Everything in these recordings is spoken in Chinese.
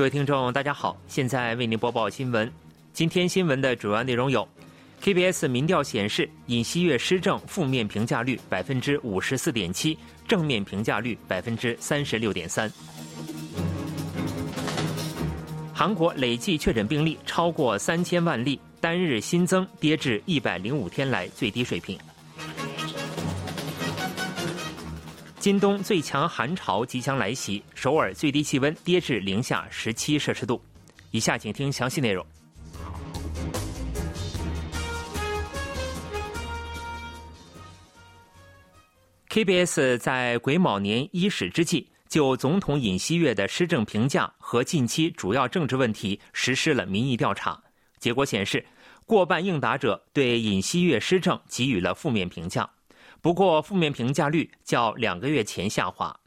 各位听众，大家好，现在为您播报新闻。今天新闻的主要内容有：KBS 民调显示，尹锡悦施政负面评价率百分之五十四点七，正面评价率百分之三十六点三。韩国累计确诊病例超过三千万例，单日新增跌至一百零五天来最低水平。今冬最强寒潮即将来袭，首尔最低气温跌至零下十七摄氏度。以下请听详细内容。KBS 在癸卯年伊始之际，就总统尹锡悦的施政评价和近期主要政治问题实施了民意调查。结果显示，过半应答者对尹锡悦施政给予了负面评价。不过，负面评价率较两个月前下滑，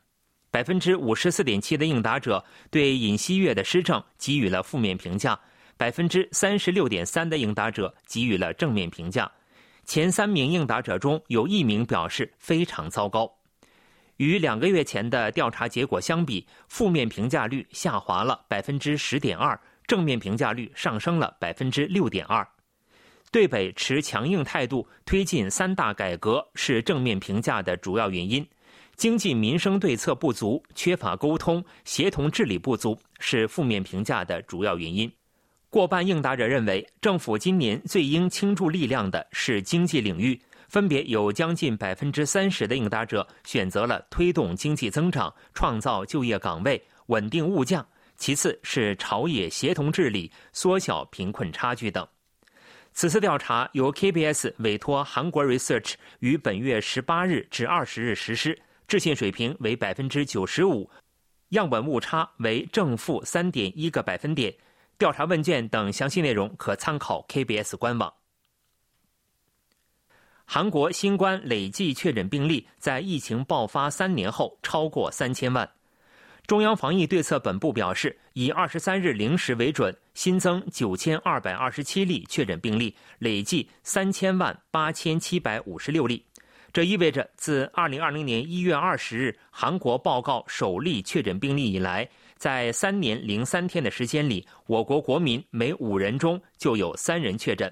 百分之五十四点七的应答者对尹锡悦的施政给予了负面评价，百分之三十六点三的应答者给予了正面评价。前三名应答者中有一名表示非常糟糕。与两个月前的调查结果相比，负面评价率下滑了百分之十点二，正面评价率上升了百分之六点二。对北持强硬态度，推进三大改革是正面评价的主要原因；经济民生对策不足、缺乏沟通、协同治理不足是负面评价的主要原因。过半应答者认为，政府今年最应倾注力量的是经济领域，分别有将近百分之三十的应答者选择了推动经济增长、创造就业岗位、稳定物价，其次是朝野协同治理、缩小贫困差距等。此次调查由 KBS 委托韩国 Research 于本月十八日至二十日实施，置信水平为百分之九十五，样本误差为正负三点一个百分点。调查问卷等详细内容可参考 KBS 官网。韩国新冠累计确诊病例在疫情爆发三年后超过三千万。中央防疫对策本部表示，以二十三日零时为准，新增九千二百二十七例确诊病例，累计三千万八千七百五十六例。这意味着，自二零二零年一月二十日韩国报告首例确诊病例以来，在三年零三天的时间里，我国国民每五人中就有三人确诊。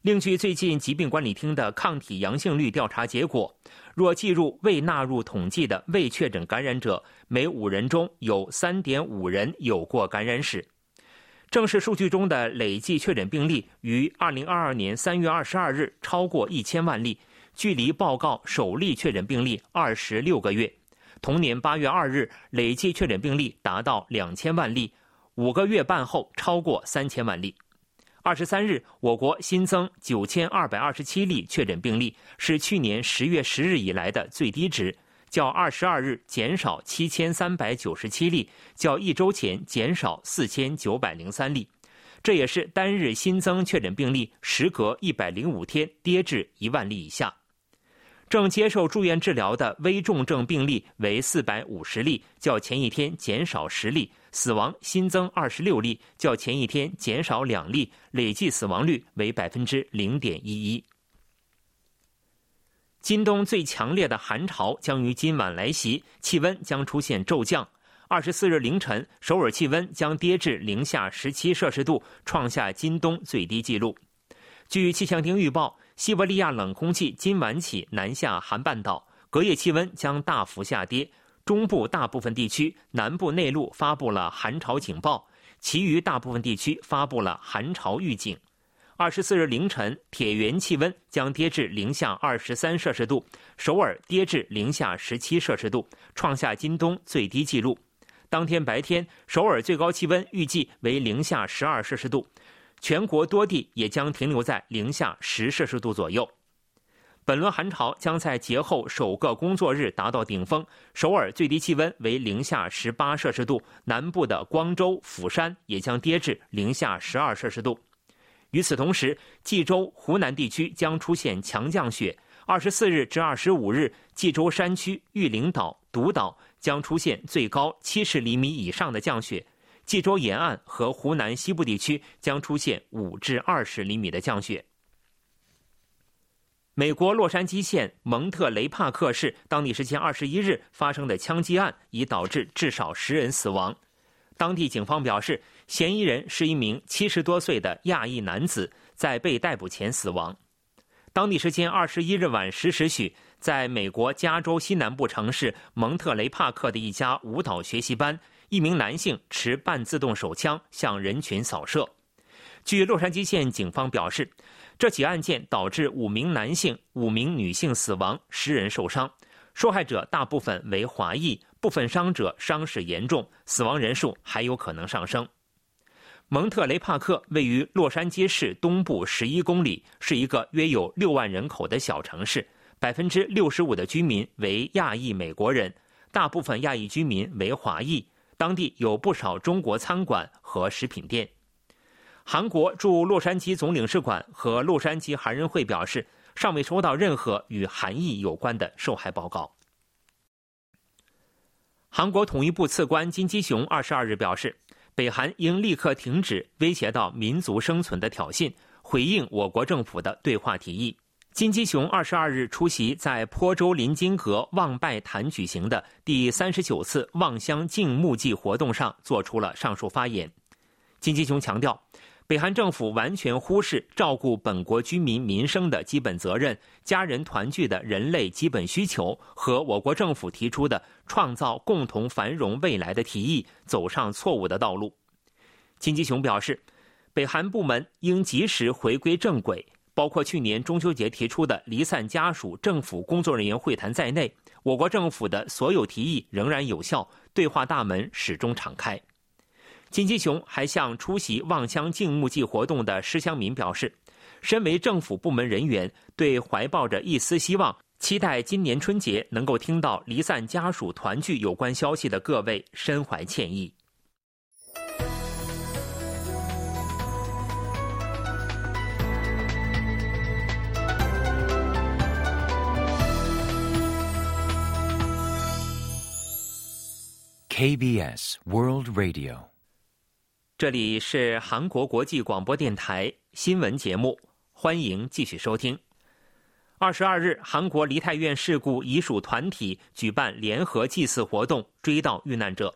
另据最近疾病管理厅的抗体阳性率调查结果，若计入未纳入统计的未确诊感染者，每五人中有三点五人有过感染史。正式数据中的累计确诊病例于二零二二年三月二十二日超过一千万例，距离报告首例确诊病例二十六个月。同年八月二日，累计确诊病例达到两千万例，五个月半后超过三千万例。二十三日，我国新增九千二百二十七例确诊病例，是去年十月十日以来的最低值，较二十二日减少七千三百九十七例，较一周前减少四千九百零三例。这也是单日新增确诊病例时隔一百零五天跌至一万例以下。正接受住院治疗的危重症病例为四百五十例，较前一天减少十例。死亡新增二十六例，较前一天减少两例，累计死亡率为百分之零点一一。今冬最强烈的寒潮将于今晚来袭，气温将出现骤降。二十四日凌晨，首尔气温将跌至零下十七摄氏度，创下今冬最低纪录。据气象厅预报，西伯利亚冷空气今晚起南下韩半岛，隔夜气温将大幅下跌。中部大部分地区、南部内陆发布了寒潮警报，其余大部分地区发布了寒潮预警。二十四日凌晨，铁原气温将跌至零下二十三摄氏度，首尔跌至零下十七摄氏度，创下今冬最低纪录。当天白天，首尔最高气温预计为零下十二摄氏度，全国多地也将停留在零下十摄氏度左右。本轮寒潮将在节后首个工作日达到顶峰，首尔最低气温为零下十八摄氏度，南部的光州、釜山也将跌至零下十二摄氏度。与此同时，济州、湖南地区将出现强降雪。二十四日至二十五日，济州山区、玉陵岛、独岛将出现最高七十厘米以上的降雪，济州沿岸和湖南西部地区将出现五至二十厘米的降雪。美国洛杉矶县蒙特雷帕克市当地时间二十一日发生的枪击案，已导致至少十人死亡。当地警方表示，嫌疑人是一名七十多岁的亚裔男子，在被逮捕前死亡。当地时间二十一日晚十时许，在美国加州西南部城市蒙特雷帕克的一家舞蹈学习班，一名男性持半自动手枪向人群扫射。据洛杉矶县警方表示，这起案件导致五名男性、五名女性死亡，十人受伤。受害者大部分为华裔，部分伤者伤势严重，死亡人数还有可能上升。蒙特雷帕克位于洛杉矶市东部十一公里，是一个约有六万人口的小城市，百分之六十五的居民为亚裔美国人，大部分亚裔居民为华裔。当地有不少中国餐馆和食品店。韩国驻洛杉矶总领事馆和洛杉矶韩人会表示。尚未收到任何与韩裔有关的受害报告。韩国统一部次官金基雄二十二日表示，北韩应立刻停止威胁到民族生存的挑衅，回应我国政府的对话提议。金基雄二十二日出席在坡州临津阁望拜坛举行的第三十九次望乡敬墓祭活动上，做出了上述发言。金基雄强调。北韩政府完全忽视照顾本国居民民生的基本责任、家人团聚的人类基本需求和我国政府提出的创造共同繁荣未来的提议，走上错误的道路。金基雄表示，北韩部门应及时回归正轨，包括去年中秋节提出的离散家属政府工作人员会谈在内，我国政府的所有提议仍然有效，对话大门始终敞开。金基雄还向出席望乡敬墓祭活动的施乡民表示，身为政府部门人员，对怀抱着一丝希望、期待今年春节能够听到离散家属团聚有关消息的各位深怀歉意。KBS World Radio。这里是韩国国际广播电台新闻节目，欢迎继续收听。二十二日，韩国梨泰院事故遗属团体举办联合祭祀活动，追悼遇难者。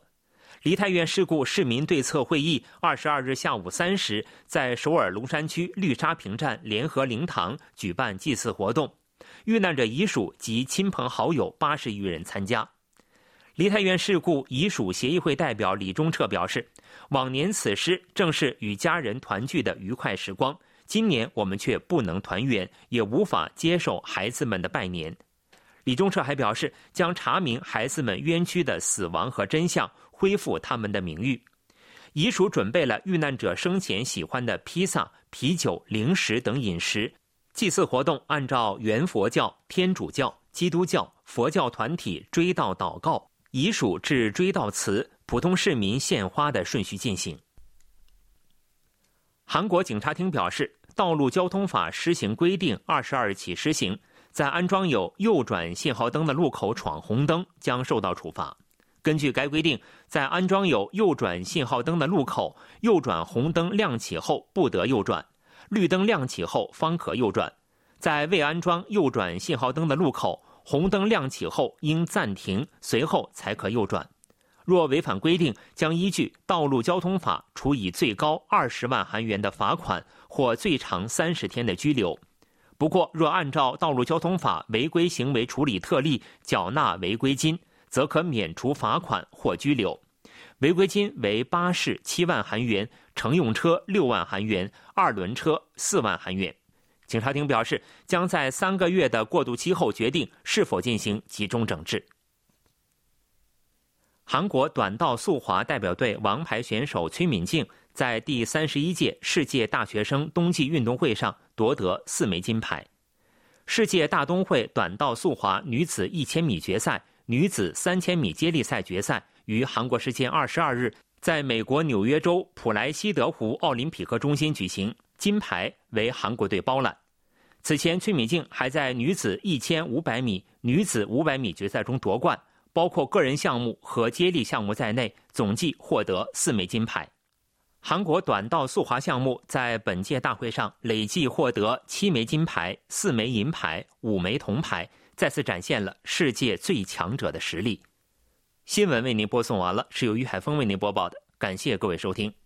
梨泰院事故市民对策会议二十二日下午三时，在首尔龙山区绿沙坪站联合灵堂举办祭祀活动，遇难者遗属及亲朋好友八十余人参加。梨泰院事故遗属协议会代表李忠彻表示，往年此时正是与家人团聚的愉快时光，今年我们却不能团圆，也无法接受孩子们的拜年。李忠彻还表示，将查明孩子们冤屈的死亡和真相，恢复他们的名誉。遗属准备了遇难者生前喜欢的披萨、啤酒、零食等饮食。祭祀活动按照原佛教、天主教、基督教、佛教团体追悼祷告。遗属致追悼词，普通市民献花的顺序进行。韩国警察厅表示，道路交通法施行规定二十二起施行，在安装有右转信号灯的路口闯红灯将受到处罚。根据该规定，在安装有右转信号灯的路口，右转红灯亮起后不得右转，绿灯亮起后方可右转。在未安装右转信号灯的路口。红灯亮起后应暂停，随后才可右转。若违反规定，将依据《道路交通法》处以最高二十万韩元的罚款或最长三十天的拘留。不过，若按照《道路交通法》违规行为处理特例缴纳违规金，则可免除罚款或拘留。违规金为巴士七万韩元，乘用车六万韩元，二轮车四万韩元。警察厅表示，将在三个月的过渡期后决定是否进行集中整治。韩国短道速滑代表队王牌选手崔敏静在第三十一届世界大学生冬季运动会上夺得四枚金牌。世界大冬会短道速滑女子一千米决赛、女子三千米接力赛决赛于韩国时间二十二日在美国纽约州普莱西德湖奥林匹克中心举行，金牌为韩国队包揽。此前，崔敏静还在女子一千五百米、女子五百米决赛中夺冠，包括个人项目和接力项目在内，总计获得四枚金牌。韩国短道速滑项目在本届大会上累计获得七枚金牌、四枚银牌、五枚铜牌，再次展现了世界最强者的实力。新闻为您播送完了，是由于海峰为您播报的。感谢各位收听。